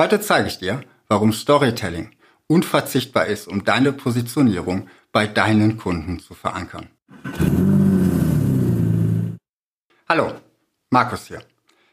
Heute zeige ich dir, warum Storytelling unverzichtbar ist, um deine Positionierung bei deinen Kunden zu verankern. Hallo, Markus hier.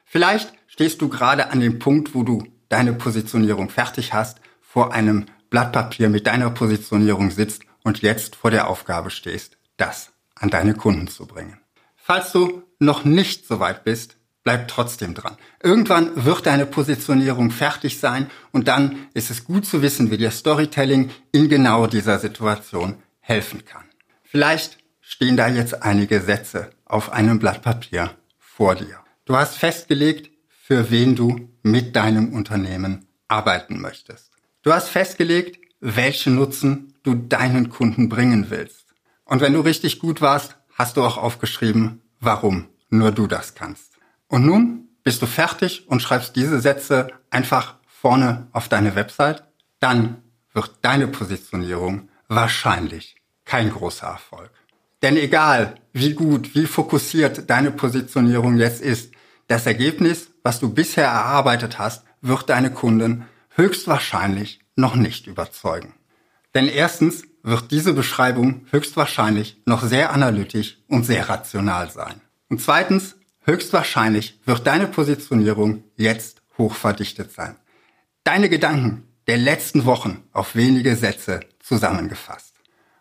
Vielleicht stehst du gerade an dem Punkt, wo du deine Positionierung fertig hast, vor einem Blatt Papier mit deiner Positionierung sitzt und jetzt vor der Aufgabe stehst, das an deine Kunden zu bringen. Falls du noch nicht so weit bist, bleib trotzdem dran. Irgendwann wird deine Positionierung fertig sein und dann ist es gut zu wissen, wie dir Storytelling in genau dieser Situation helfen kann. Vielleicht stehen da jetzt einige Sätze auf einem Blatt Papier vor dir. Du hast festgelegt, für wen du mit deinem Unternehmen arbeiten möchtest. Du hast festgelegt, welchen Nutzen du deinen Kunden bringen willst. Und wenn du richtig gut warst, hast du auch aufgeschrieben, warum nur du das kannst. Und nun bist du fertig und schreibst diese Sätze einfach vorne auf deine Website, dann wird deine Positionierung wahrscheinlich kein großer Erfolg. Denn egal, wie gut, wie fokussiert deine Positionierung jetzt ist, das Ergebnis, was du bisher erarbeitet hast, wird deine Kunden höchstwahrscheinlich noch nicht überzeugen. Denn erstens wird diese Beschreibung höchstwahrscheinlich noch sehr analytisch und sehr rational sein. Und zweitens, höchstwahrscheinlich wird deine Positionierung jetzt hochverdichtet sein. Deine Gedanken der letzten Wochen auf wenige Sätze zusammengefasst.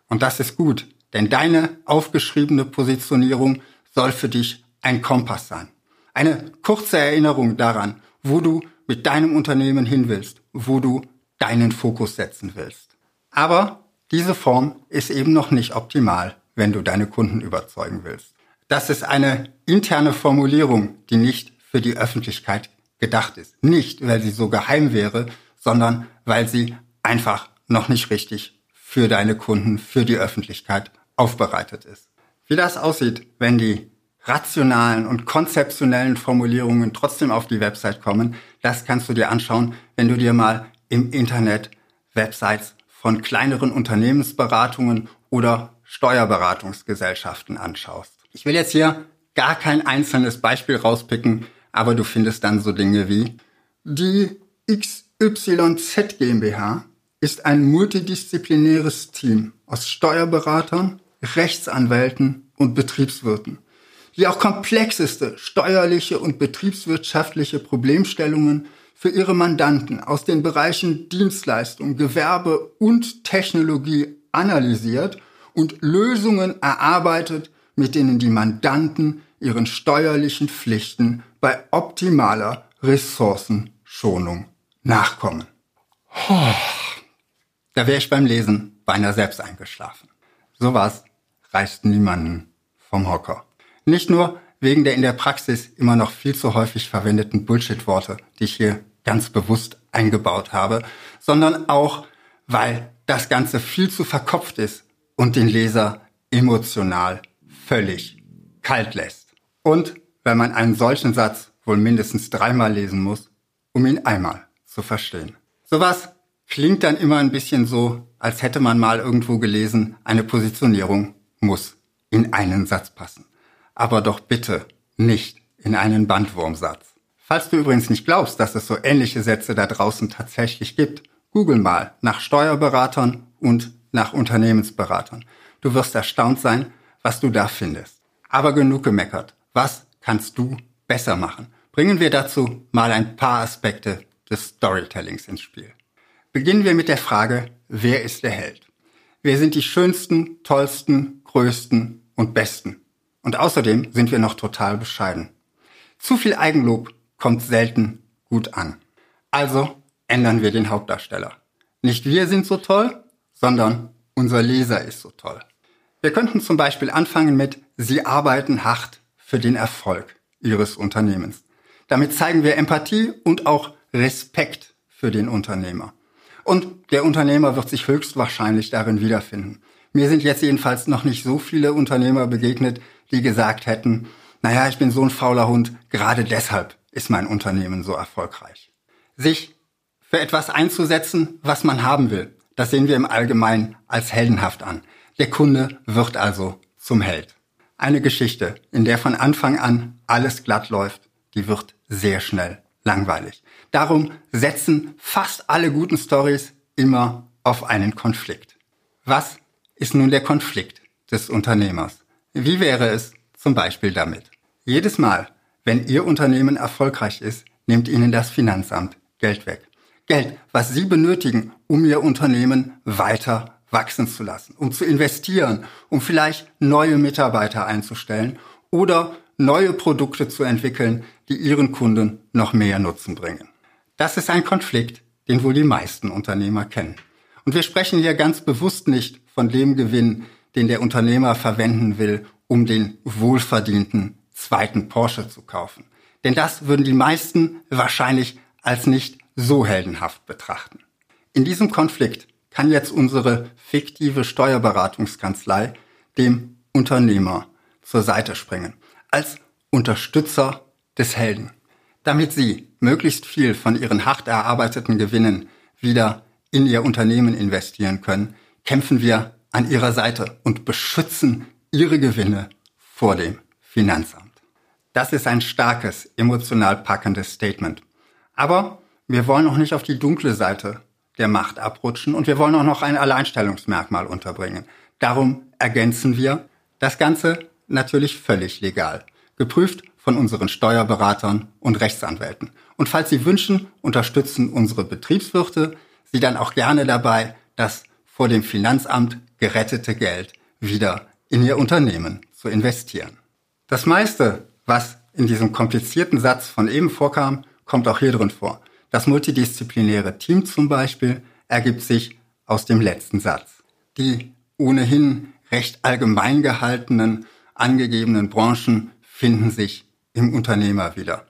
Und das ist gut, denn deine aufgeschriebene Positionierung soll für dich ein Kompass sein. Eine kurze Erinnerung daran, wo du mit deinem Unternehmen hin willst, wo du deinen Fokus setzen willst. Aber diese Form ist eben noch nicht optimal, wenn du deine Kunden überzeugen willst. Das ist eine interne Formulierung, die nicht für die Öffentlichkeit gedacht ist. Nicht, weil sie so geheim wäre, sondern weil sie einfach noch nicht richtig für deine Kunden, für die Öffentlichkeit aufbereitet ist. Wie das aussieht, wenn die rationalen und konzeptionellen Formulierungen trotzdem auf die Website kommen, das kannst du dir anschauen, wenn du dir mal im Internet Websites von kleineren Unternehmensberatungen oder Steuerberatungsgesellschaften anschaust. Ich will jetzt hier gar kein einzelnes Beispiel rauspicken, aber du findest dann so Dinge wie die XYZ GmbH ist ein multidisziplinäres Team aus Steuerberatern, Rechtsanwälten und Betriebswirten die auch komplexeste steuerliche und betriebswirtschaftliche Problemstellungen für ihre Mandanten aus den Bereichen Dienstleistung, Gewerbe und Technologie analysiert und Lösungen erarbeitet, mit denen die Mandanten ihren steuerlichen Pflichten bei optimaler Ressourcenschonung nachkommen. Da wäre ich beim Lesen beinahe selbst eingeschlafen. Sowas reißt niemanden vom Hocker. Nicht nur wegen der in der Praxis immer noch viel zu häufig verwendeten Bullshit-Worte, die ich hier ganz bewusst eingebaut habe, sondern auch, weil das Ganze viel zu verkopft ist und den Leser emotional völlig kalt lässt. Und weil man einen solchen Satz wohl mindestens dreimal lesen muss, um ihn einmal zu verstehen. Sowas klingt dann immer ein bisschen so, als hätte man mal irgendwo gelesen, eine Positionierung muss in einen Satz passen aber doch bitte nicht in einen Bandwurmsatz. Falls du übrigens nicht glaubst, dass es so ähnliche Sätze da draußen tatsächlich gibt, google mal nach Steuerberatern und nach Unternehmensberatern. Du wirst erstaunt sein, was du da findest. Aber genug gemeckert. Was kannst du besser machen? Bringen wir dazu mal ein paar Aspekte des Storytellings ins Spiel. Beginnen wir mit der Frage, wer ist der Held? Wer sind die schönsten, tollsten, größten und besten? Und außerdem sind wir noch total bescheiden. Zu viel Eigenlob kommt selten gut an. Also ändern wir den Hauptdarsteller. Nicht wir sind so toll, sondern unser Leser ist so toll. Wir könnten zum Beispiel anfangen mit Sie arbeiten hart für den Erfolg Ihres Unternehmens. Damit zeigen wir Empathie und auch Respekt für den Unternehmer. Und der Unternehmer wird sich höchstwahrscheinlich darin wiederfinden. Mir sind jetzt jedenfalls noch nicht so viele Unternehmer begegnet, die gesagt hätten, naja, ich bin so ein fauler Hund, gerade deshalb ist mein Unternehmen so erfolgreich. Sich für etwas einzusetzen, was man haben will, das sehen wir im Allgemeinen als heldenhaft an. Der Kunde wird also zum Held. Eine Geschichte, in der von Anfang an alles glatt läuft, die wird sehr schnell langweilig. Darum setzen fast alle guten Stories immer auf einen Konflikt. Was ist nun der Konflikt des Unternehmers? Wie wäre es zum Beispiel damit? Jedes Mal, wenn Ihr Unternehmen erfolgreich ist, nimmt Ihnen das Finanzamt Geld weg. Geld, was Sie benötigen, um Ihr Unternehmen weiter wachsen zu lassen, um zu investieren, um vielleicht neue Mitarbeiter einzustellen oder neue Produkte zu entwickeln, die Ihren Kunden noch mehr Nutzen bringen. Das ist ein Konflikt, den wohl die meisten Unternehmer kennen. Und wir sprechen hier ganz bewusst nicht von dem Gewinn, den der Unternehmer verwenden will, um den wohlverdienten zweiten Porsche zu kaufen. Denn das würden die meisten wahrscheinlich als nicht so heldenhaft betrachten. In diesem Konflikt kann jetzt unsere fiktive Steuerberatungskanzlei dem Unternehmer zur Seite springen, als Unterstützer des Helden, damit sie möglichst viel von ihren hart erarbeiteten Gewinnen wieder in ihr Unternehmen investieren können, kämpfen wir an ihrer Seite und beschützen ihre Gewinne vor dem Finanzamt. Das ist ein starkes, emotional packendes Statement. Aber wir wollen auch nicht auf die dunkle Seite der Macht abrutschen und wir wollen auch noch ein Alleinstellungsmerkmal unterbringen. Darum ergänzen wir das Ganze natürlich völlig legal, geprüft von unseren Steuerberatern und Rechtsanwälten. Und falls Sie wünschen, unterstützen unsere Betriebswirte Sie dann auch gerne dabei, das vor dem Finanzamt gerettete Geld wieder in Ihr Unternehmen zu investieren. Das meiste was in diesem komplizierten Satz von eben vorkam, kommt auch hier drin vor. Das multidisziplinäre Team zum Beispiel ergibt sich aus dem letzten Satz. Die ohnehin recht allgemein gehaltenen, angegebenen Branchen finden sich im Unternehmer wieder.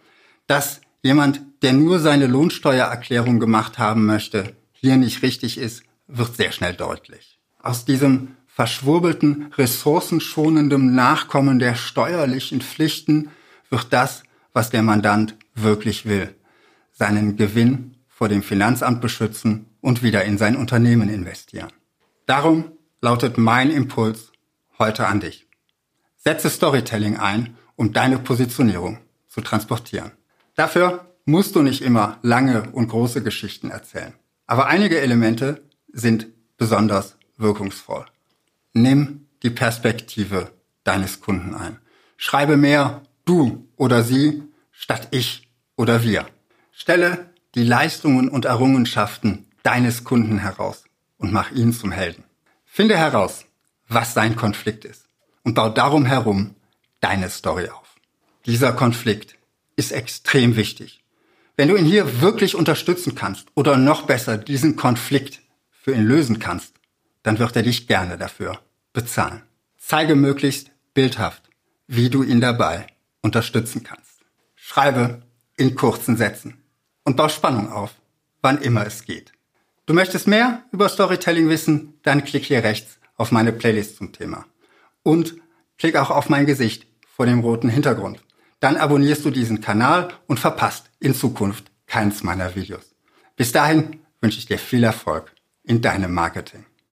Dass jemand, der nur seine Lohnsteuererklärung gemacht haben möchte, hier nicht richtig ist, wird sehr schnell deutlich. Aus diesem verschwurbelten, ressourcenschonendem Nachkommen der steuerlichen Pflichten wird das, was der Mandant wirklich will. Seinen Gewinn vor dem Finanzamt beschützen und wieder in sein Unternehmen investieren. Darum lautet mein Impuls heute an dich. Setze Storytelling ein, um deine Positionierung zu transportieren. Dafür musst du nicht immer lange und große Geschichten erzählen. Aber einige Elemente sind besonders wirkungsvoll. Nimm die Perspektive deines Kunden ein. Schreibe mehr du oder sie statt ich oder wir. Stelle die Leistungen und Errungenschaften deines Kunden heraus und mach ihn zum Helden. Finde heraus, was sein Konflikt ist und bau darum herum deine Story auf. Dieser Konflikt ist extrem wichtig. Wenn du ihn hier wirklich unterstützen kannst oder noch besser diesen Konflikt für ihn lösen kannst, dann wird er dich gerne dafür bezahlen. Zeige möglichst bildhaft, wie du ihn dabei unterstützen kannst. Schreibe in kurzen Sätzen und bau Spannung auf, wann immer es geht. Du möchtest mehr über Storytelling wissen? Dann klick hier rechts auf meine Playlist zum Thema. Und klick auch auf mein Gesicht vor dem roten Hintergrund. Dann abonnierst du diesen Kanal und verpasst in Zukunft keins meiner Videos. Bis dahin wünsche ich dir viel Erfolg in deinem Marketing.